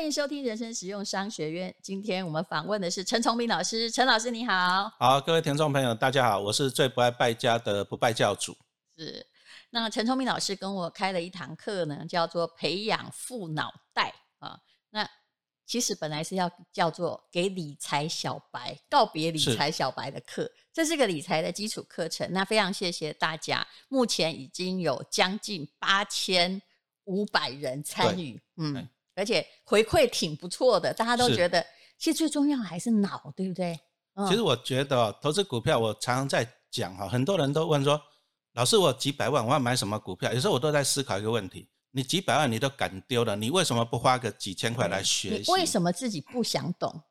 欢迎收听人生实用商学院。今天我们访问的是陈崇明老师，陈老师你好。好，各位听众朋友，大家好，我是最不爱败家的不败教主。是，那陈崇明老师跟我开了一堂课呢，叫做培养富脑袋啊。那其实本来是要叫做给理财小白告别理财小白的课，这是个理财的基础课程。那非常谢谢大家，目前已经有将近八千五百人参与，嗯，而且回馈挺不错的，大家都觉得，其实最重要还是脑，对不对？其实我觉得投资股票，我常常在讲哈，很多人都问说，老师我几百万我要买什么股票？有时候我都在思考一个问题。你几百万你都敢丢了，你为什么不花个几千块来学习？为什么自己不想懂，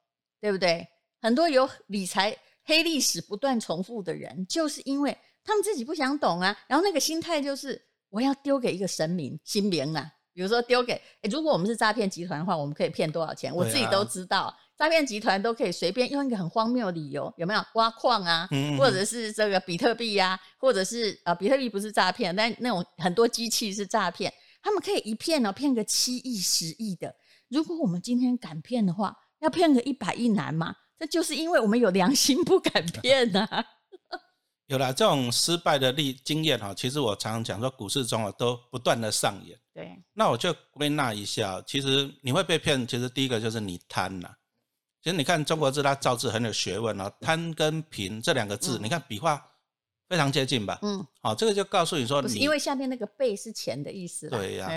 对不对？很多有理财黑历史不断重复的人，就是因为他们自己不想懂啊。然后那个心态就是我要丢给一个神明心明啊。比如说丢给，哎，如果我们是诈骗集团的话，我们可以骗多少钱？我自己都知道，诈骗集团都可以随便用一个很荒谬的理由，有没有挖矿啊，或者是这个比特币呀，或者是呃，比特币不是诈骗，但那种很多机器是诈骗。他们可以一骗呢，骗个七亿、十亿的。如果我们今天敢骗的话，要骗个一百亿难吗？这就是因为我们有良心，不敢骗呐。有了这种失败的历经验哈，其实我常常讲说，股市中啊都不断的上演。对，那我就归纳一下，其实你会被骗，其实第一个就是你贪呐。其实你看中国字，它造字很有学问哦，贪跟贫这两个字，你看笔画。非常接近吧，嗯，好，这个就告诉你说，因为下面那个“贝”是钱的意思，对呀，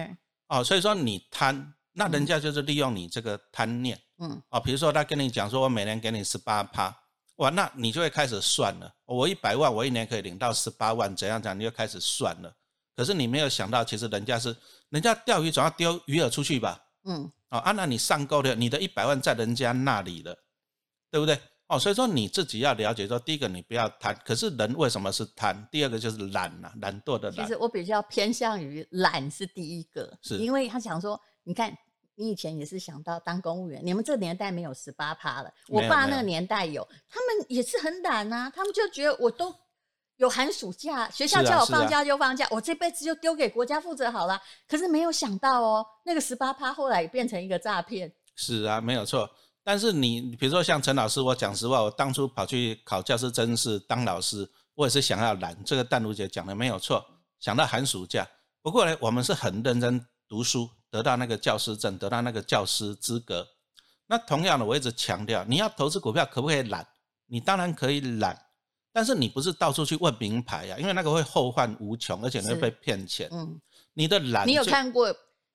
哦，所以说你贪，那人家就是利用你这个贪念，嗯，哦，比如说他跟你讲说，我每年给你十八趴，哇，那你就会开始算了，我一百万，我一年可以领到十八万，怎样讲，你就开始算了。可是你没有想到，其实人家是，人家钓鱼总要丢鱼饵出去吧，嗯，哦，啊，那你上钩了，你的一百万在人家那里了，对不对？哦，所以说你自己要了解，说第一个你不要贪，可是人为什么是贪？第二个就是懒呐，懒惰的懒。其实我比较偏向于懒是第一个，是因为他想说，你看你以前也是想到当公务员，你们这年代没有十八趴了，我爸那个年代有，他们也是很懒啊，他们就觉得我都有寒暑假，学校叫我放假就放假，我这辈子就丢给国家负责好了。可是没有想到哦，那个十八趴后来变成一个诈骗。是啊，没有错。但是你比如说像陈老师，我讲实话，我当初跑去考教师真是当老师，我也是想要懒。这个淡如姐讲的没有错，想到寒暑假。不过呢，我们是很认真读书，得到那个教师证，得到那个教师资格。那同样的，我一直强调，你要投资股票可不可以懒？你当然可以懒，但是你不是到处去问名牌呀，因为那个会后患无穷，而且会被骗钱。嗯，你的懒，你有看过？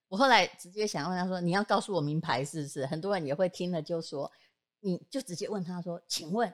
我后来直接想问他说：“你要告诉我名牌是不是？”很多人也会听了就说：“你就直接问他说，请问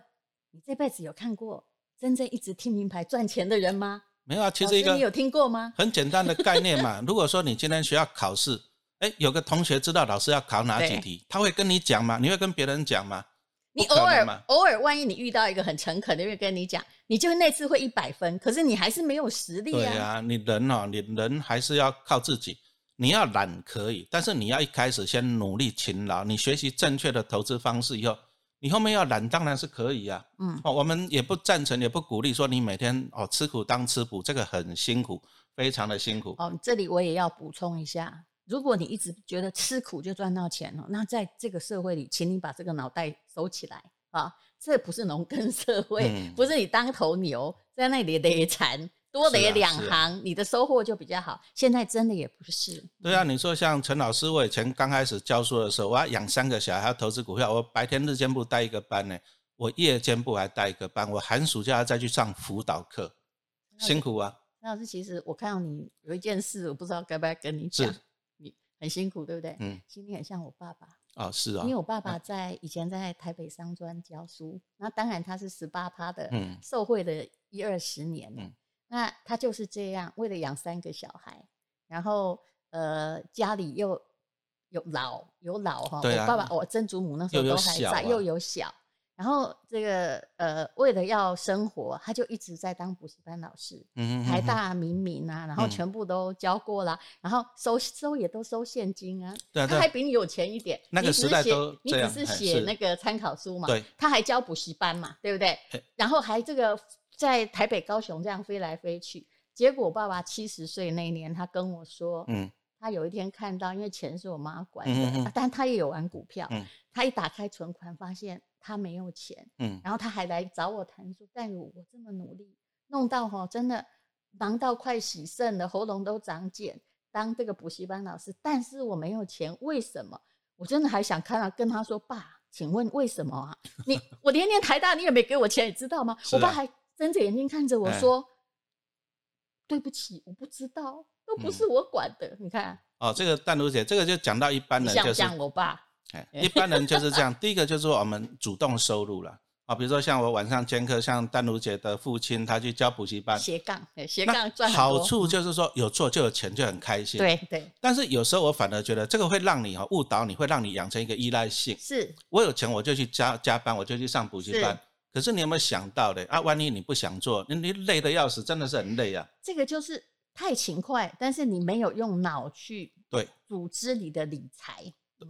你这辈子有看过真正一直听名牌赚钱的人吗？”没有啊，其实一个你有听过吗？很简单的概念嘛。如果说你今天学校考试，哎，有个同学知道老师要考哪几题，他会跟你讲吗？你会跟别人讲吗？你偶尔偶尔，万一你遇到一个很诚恳的，人跟你讲，你就那次会一百分，可是你还是没有实力啊。对啊，你人哦，你人还是要靠自己。你要懒可以，但是你要一开始先努力勤劳，你学习正确的投资方式以后，你后面要懒当然是可以啊。嗯，哦，我们也不赞成，也不鼓励说你每天哦吃苦当吃补，这个很辛苦，非常的辛苦。哦，这里我也要补充一下，如果你一直觉得吃苦就赚到钱了，那在这个社会里，请你把这个脑袋收起来啊！这不是农耕社会，不是你当头牛在那里累残。多得两行，你的收获就比较好。现在真的也不是。对啊，你说像陈老师，我以前刚开始教书的时候，我要养三个小孩，要投资股票，我白天日间部带一个班呢，我夜间部还带一个班，我寒暑假再去上辅导课，辛苦啊。陈老师，其实我看到你有一件事，我不知道该不该跟你讲。你很辛苦，对不对？嗯。心里很像我爸爸。啊，是啊。因为我爸爸在以前在台北商专教书，那当然他是十八趴的，嗯，受贿了一二十年嗯。那他就是这样，为了养三个小孩，然后呃家里又有老有老哈，我爸爸我曾祖母那时候都还在，又有小，然后这个呃为了要生活，他就一直在当补习班老师，台大明明啊，然后全部都教过了，然后收收也都收现金啊，他还比你有钱一点，那个时代都你只是写那个参考书嘛，对，他还教补习班嘛，对不对？然后还这个。在台北、高雄这样飞来飞去，结果爸爸七十岁那年，他跟我说：“嗯，他有一天看到，因为钱是我妈管的，但他也有玩股票。他一打开存款，发现他没有钱。嗯，然后他还来找我谈说：“但如我这么努力，弄到哈，真的忙到快洗肾了，喉咙都长茧，当这个补习班老师，但是我没有钱，为什么？我真的还想看到跟他说，爸，请问为什么啊？你 我连年台大你也没给我钱，你知道吗？我爸还睁着眼睛看着我说：对不起，我不知道。”都不是我管的，你看哦，这个淡如姐，这个就讲到一般人，就是讲我爸，一般人就是这样。第一个就是说我们主动收入了啊，比如说像我晚上兼课，像丹如姐的父亲，他去教补习班，斜杠斜杠赚好处就是说有做就有钱，就很开心。对对。但是有时候我反而觉得这个会让你哈误导你，会让你养成一个依赖性。是我有钱我就去加加班，我就去上补习班。可是你有没有想到的啊？万一你不想做，你你累得要死，真的是很累啊。这个就是。太勤快，但是你没有用脑去对组织你的理财，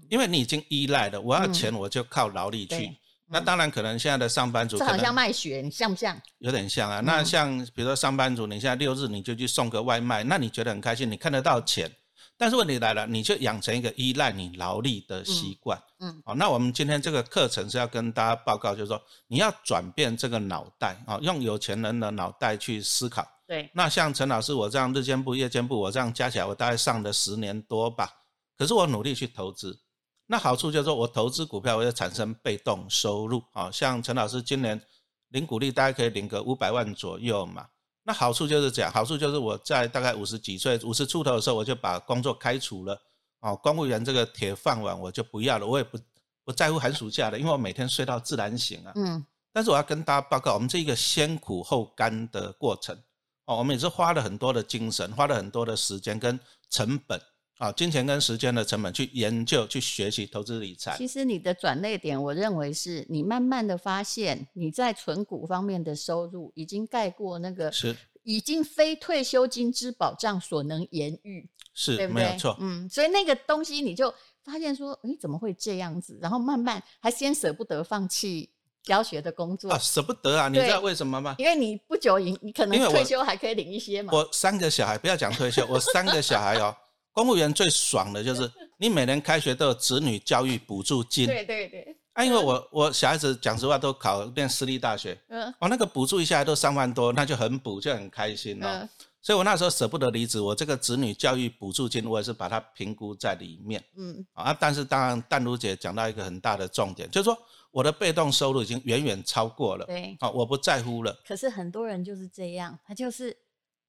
因为你已经依赖了。我要钱，我就靠劳力去。那当然，可能现在的上班族，这好像卖血，你像不像？有点像啊。那像比如说上班族，你现在六日你就去送个外卖，那你觉得很开心，你看得到钱。但是问题来了，你就养成一个依赖你劳力的习惯。嗯，好，那我们今天这个课程是要跟大家报告，就是说你要转变这个脑袋啊，用有钱人的脑袋去思考。对，那像陈老师我这样日间部、夜间部，我这样加起来，我大概上了十年多吧。可是我努力去投资，那好处就是说我投资股票，我就产生被动收入啊。像陈老师今年领股利，大概可以领个五百万左右嘛。那好处就是这样，好处就是我在大概五十几岁、五十出头的时候，我就把工作开除了，哦，公务员这个铁饭碗我就不要了，我也不不在乎寒暑假了，因为我每天睡到自然醒啊。嗯。但是我要跟大家报告，我们这一个先苦后甘的过程，哦，我们也是花了很多的精神，花了很多的时间跟成本啊，金钱跟时间的成本去研究、去学习投资理财。其实你的转捩点，我认为是你慢慢的发现，你在存股方面的收入已经盖过那个是。已经非退休金之保障所能言喻，是，对不对？没有错。嗯，所以那个东西你就发现说，哎，怎么会这样子？然后慢慢还先舍不得放弃教学的工作啊，舍不得啊！你知道为什么吗？因为你不久你你可能退休还可以领一些嘛。我三个小孩，不要讲退休，我三个小孩哦，公务员最爽的就是你每年开学都有子女教育补助金。对对对。啊，因为我我小孩子讲实话都考念私立大学，嗯，哦，那个补助一下来都三万多，那就很补，就很开心哦。所以我那时候舍不得离职，我这个子女教育补助金我也是把它评估在里面，嗯，啊，但是当然淡如姐讲到一个很大的重点，就是说我的被动收入已经远远超过了，对，啊，我不在乎了。可是很多人就是这样，他就是。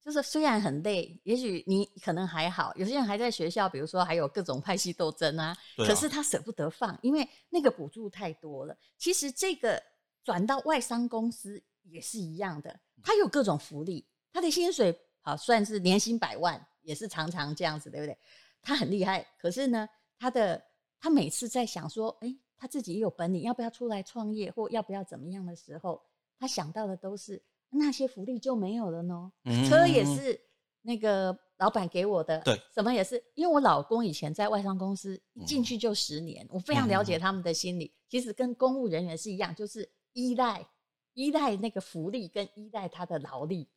就是虽然很累，也许你可能还好，有些人还在学校，比如说还有各种派系斗争啊。可是他舍不得放，因为那个补助太多了。其实这个转到外商公司也是一样的，他有各种福利，他的薪水好算是年薪百万，也是常常这样子，对不对？他很厉害，可是呢，他的他每次在想说，哎，他自己也有本领，要不要出来创业，或要不要怎么样的时候，他想到的都是。那些福利就没有了呢。车也是那个老板给我的，对，什么也是。因为我老公以前在外商公司进去就十年，我非常了解他们的心理。其实跟公务人员是一样，就是依赖依赖那个福利，跟依赖他的劳力。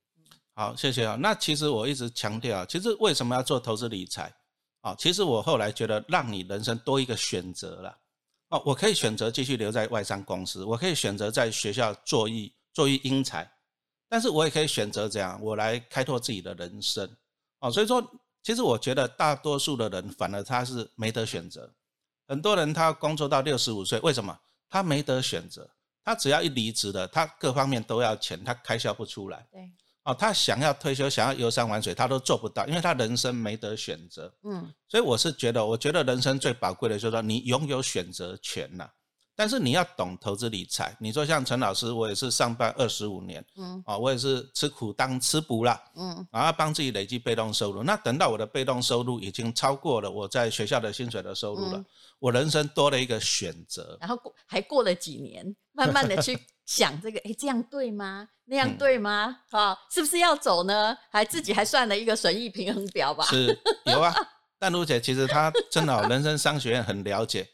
好，谢谢啊。那其实我一直强调，其实为什么要做投资理财啊？其实我后来觉得，让你人生多一个选择了。哦，我可以选择继续留在外商公司，我可以选择在学校做一做一英才。但是我也可以选择这样，我来开拓自己的人生，哦，所以说，其实我觉得大多数的人反而他是没得选择。很多人他工作到六十五岁，为什么？他没得选择，他只要一离职了，他各方面都要钱，他开销不出来。对，哦，他想要退休，想要游山玩水，他都做不到，因为他人生没得选择。嗯，所以我是觉得，我觉得人生最宝贵的就是说，你拥有选择权呐。但是你要懂投资理财。你说像陈老师，我也是上班二十五年，嗯，啊，我也是吃苦当吃补了，嗯，然后帮自己累积被动收入。那等到我的被动收入已经超过了我在学校的薪水的收入了，我人生多了一个选择。然后过还过了几年，慢慢的去想这个，哎，这样对吗？那样对吗？啊，是不是要走呢？还自己还算了一个损益平衡表吧？是，有啊。但卢姐其实她真的人生商学院很了解。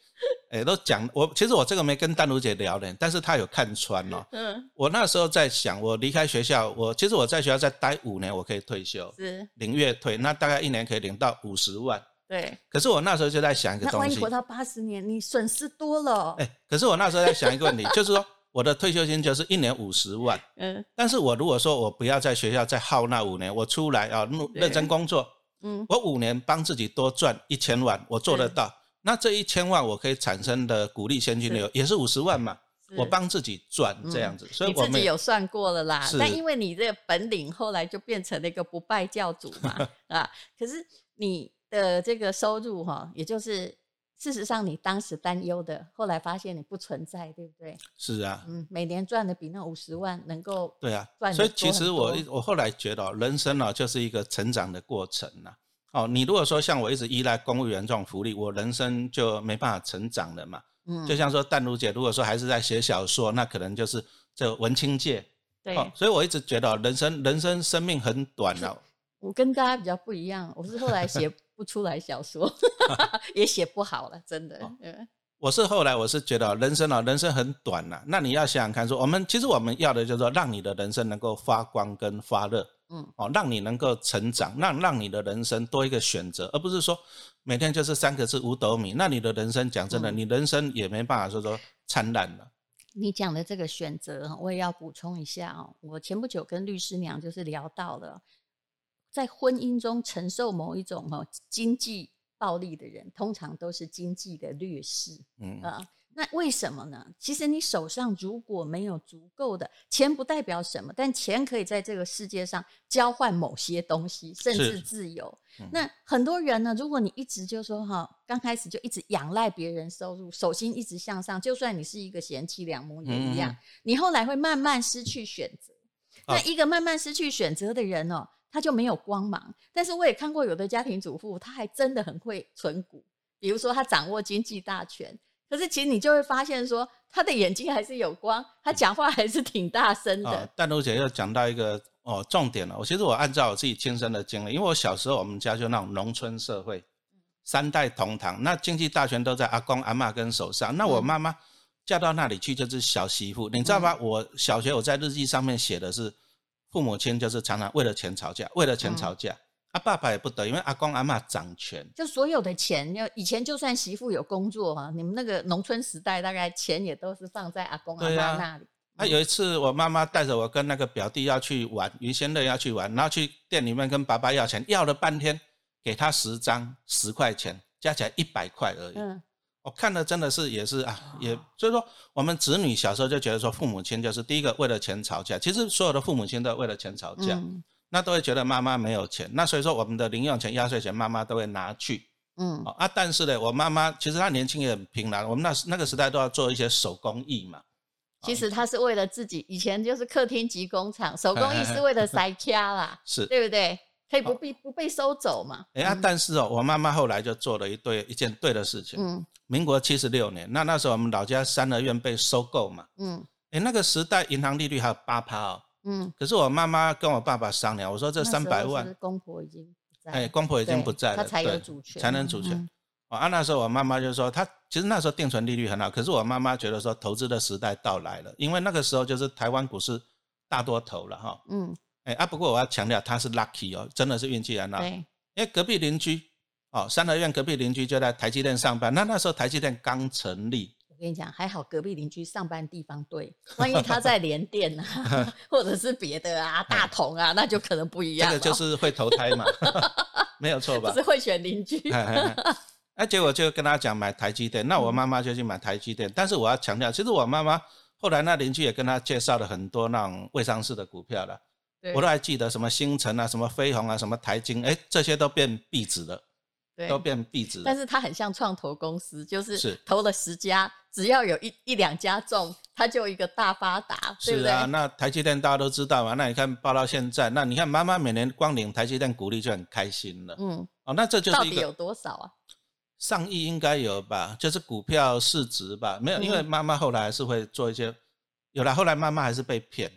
哎，都讲我，其实我这个没跟丹如姐聊呢，但是她有看穿哦。嗯，我那时候在想，我离开学校，我其实我在学校再待五年，我可以退休，是领月退，那大概一年可以领到五十万。对。可是我那时候就在想一个东西，万一活到八十年，你损失多了。哎，可是我那时候在想一个问题，就是说我的退休金就是一年五十万，嗯，但是我如果说我不要在学校再耗那五年，我出来啊，认真工作，嗯，我五年帮自己多赚一千万，我做得到。那这一千万我可以产生的股利现金流也是五十万嘛？我帮自己赚这样子，所以我自己有算过了啦。但因为你这个本领后来就变成了一个不败教主嘛 啊！可是你的这个收入哈，也就是事实上你当时担忧的，后来发现你不存在，对不对？是啊，嗯，每年赚的比那五十万能够对啊赚。所以其实我我后来觉得，人生啊就是一个成长的过程呐。哦，你如果说像我一直依赖公务员这种福利，我人生就没办法成长了嘛。嗯，就像说淡如姐，如果说还是在写小说，那可能就是这文青界。对，所以我一直觉得人生人生生命很短了。我跟大家比较不一样，我是后来写不出来小说，也写不好了，真的。我是后来我是觉得人生啊，人生很短呐。那你要想想看，说我们其实我们要的就是说，让你的人生能够发光跟发热。嗯，哦，让你能够成长，让让你的人生多一个选择，而不是说每天就是三个字五斗米。那你的人生讲真的，你人生也没办法说说灿烂了。你讲的这个选择，我也要补充一下哦。我前不久跟律师娘就是聊到了，在婚姻中承受某一种哦经济暴力的人，通常都是经济的劣势。嗯啊。那为什么呢？其实你手上如果没有足够的钱，不代表什么，但钱可以在这个世界上交换某些东西，甚至自由。那很多人呢，如果你一直就说哈，刚开始就一直仰赖别人收入，手心一直向上，就算你是一个贤妻良母也一样，你后来会慢慢失去选择。那一个慢慢失去选择的人哦，他就没有光芒。但是我也看过有的家庭主妇，他还真的很会存股，比如说他掌握经济大权。可是，其实你就会发现，说他的眼睛还是有光，他讲话还是挺大声的。但如姐又讲到一个哦重点了。我其实我按照我自己亲身的经历，因为我小时候我们家就那种农村社会，三代同堂，那经济大权都在阿公阿妈跟手上。那我妈妈嫁到那里去就是小媳妇，你知道吗？我小学我在日记上面写的是，父母亲就是常常为了钱吵架，为了钱吵架。啊爸爸也不得，因为阿公阿妈掌权，就所有的钱，要以前就算媳妇有工作哈，你们那个农村时代，大概钱也都是放在阿公阿妈那里。啊，有一次我妈妈带着我跟那个表弟要去玩，于仙乐要去玩，然后去店里面跟爸爸要钱，要了半天，给他十张十块钱，加起来一百块而已。嗯，我看的真的是也是啊，也所以说我们子女小时候就觉得说父母亲就是第一个为了钱吵架，其实所有的父母亲都为了钱吵架。那都会觉得妈妈没有钱，那所以说我们的零用钱、压岁钱，妈妈都会拿去。嗯，啊，但是呢，我妈妈其实她年轻也很拼啦。我们那那个时代都要做一些手工艺嘛。其实她是为了自己，以前就是客厅及工厂，手工艺是为了塞卡啦，是对不对？可以不必不被收走嘛。哎呀，但是哦，我妈妈后来就做了一对一件对的事情。嗯，民国七十六年，那那时候我们老家三合院被收购嘛。嗯，哎，那个时代银行利率还有八趴哦。嗯，可是我妈妈跟我爸爸商量，我说这三百万，公婆已经不在，哎，公婆已经不在了，他才有主权，才能主权。啊，那时候我妈妈就说，她其实那时候定存利率很好，可是我妈妈觉得说，投资的时代到来了，因为那个时候就是台湾股市大多头了哈。嗯，哎啊，不过我要强调，他是 lucky 哦，真的是运气很好。对，因为隔壁邻居，哦，三合院隔壁邻居就在台积电上班，那那时候台积电刚成立。我跟你讲，还好隔壁邻居上班地方对，万一他在联电啊，或者是别的啊，大同啊，那就可能不一样。这个就是会投胎嘛，没有错吧？是会选邻居。那结果就跟他讲买台积电，那我妈妈就去买台积电。但是我要强调，其实我妈妈后来那邻居也跟他介绍了很多那种未上市的股票了，我都还记得什么星辰啊、什么飞鸿啊、什么台金，哎，这些都变壁纸了。都变壁纸，但是它很像创投公司，就是投了十家，只要有一一两家中，它就一个大发达，对不对？那台积电大家都知道嘛，那你看报到现在，那你看妈妈每年光领台积电股利就很开心了，嗯，哦，那这就是到底有多少啊？上亿应该有吧，就是股票市值吧，没有，因为妈妈后来还是会做一些，有了后来妈妈还是被骗，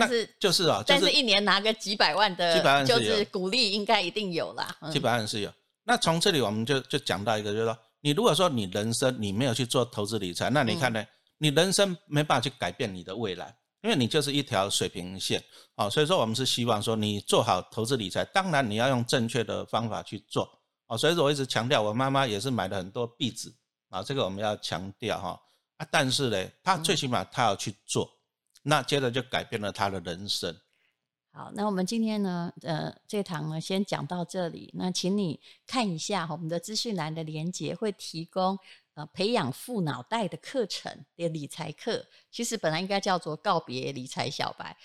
但是就是啊，但是一年拿个几百万的，几百万就是鼓励应该一定有啦，几百万是有。那从这里我们就就讲到一个，就是说，你如果说你人生你没有去做投资理财，那你看呢？你人生没办法去改变你的未来，因为你就是一条水平线啊。所以说，我们是希望说你做好投资理财，当然你要用正确的方法去做哦，所以说我一直强调，我妈妈也是买了很多壁纸啊，这个我们要强调哈啊。但是呢，她最起码她要去做，那接着就改变了他的人生。好，那我们今天呢，呃，这堂呢先讲到这里。那请你看一下，我们的资讯栏的连接会提供呃培养富脑袋的课程的理财课。其实本来应该叫做告别理财小白。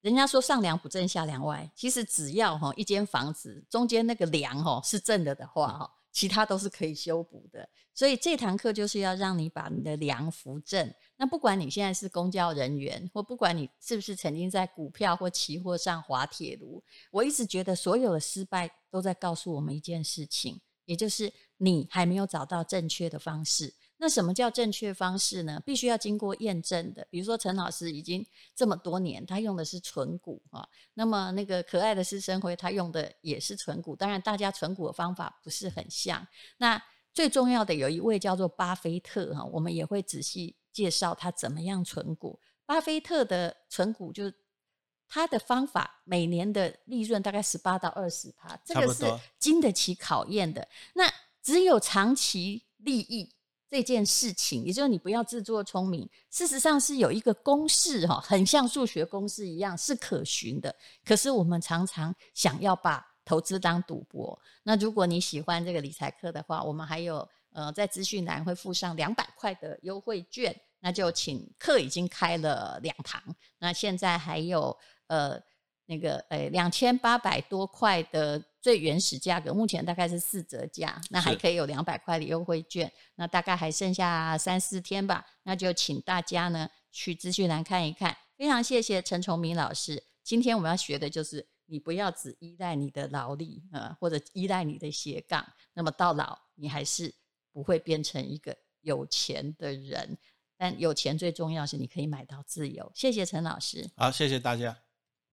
人家说上梁不正下梁歪，其实只要哈一间房子中间那个梁哈是正的的话哈。其他都是可以修补的，所以这堂课就是要让你把你的梁扶正。那不管你现在是公交人员，或不管你是不是曾经在股票或期货上滑铁卢，我一直觉得所有的失败都在告诉我们一件事情，也就是你还没有找到正确的方式。那什么叫正确方式呢？必须要经过验证的。比如说陈老师已经这么多年，他用的是纯股啊。那么那个可爱的施生辉，他用的也是纯股。当然，大家纯股的方法不是很像。那最重要的有一位叫做巴菲特哈，我们也会仔细介绍他怎么样存股。巴菲特的存股就是他的方法，每年的利润大概十八到二十趴，这个是经得起考验的。那只有长期利益。这件事情，也就是你不要自作聪明。事实上是有一个公式哈，很像数学公式一样是可循的。可是我们常常想要把投资当赌博。那如果你喜欢这个理财课的话，我们还有呃在资讯栏会附上两百块的优惠券，那就请课已经开了两堂，那现在还有呃。那个诶，两千八百多块的最原始价格，目前大概是四折价，那还可以有两百块的优惠券，那大概还剩下三四天吧，那就请大家呢去资讯栏看一看。非常谢谢陈崇明老师，今天我们要学的就是你不要只依赖你的劳力啊，或者依赖你的斜杠，那么到老你还是不会变成一个有钱的人。但有钱最重要是你可以买到自由。谢谢陈老师，好，谢谢大家。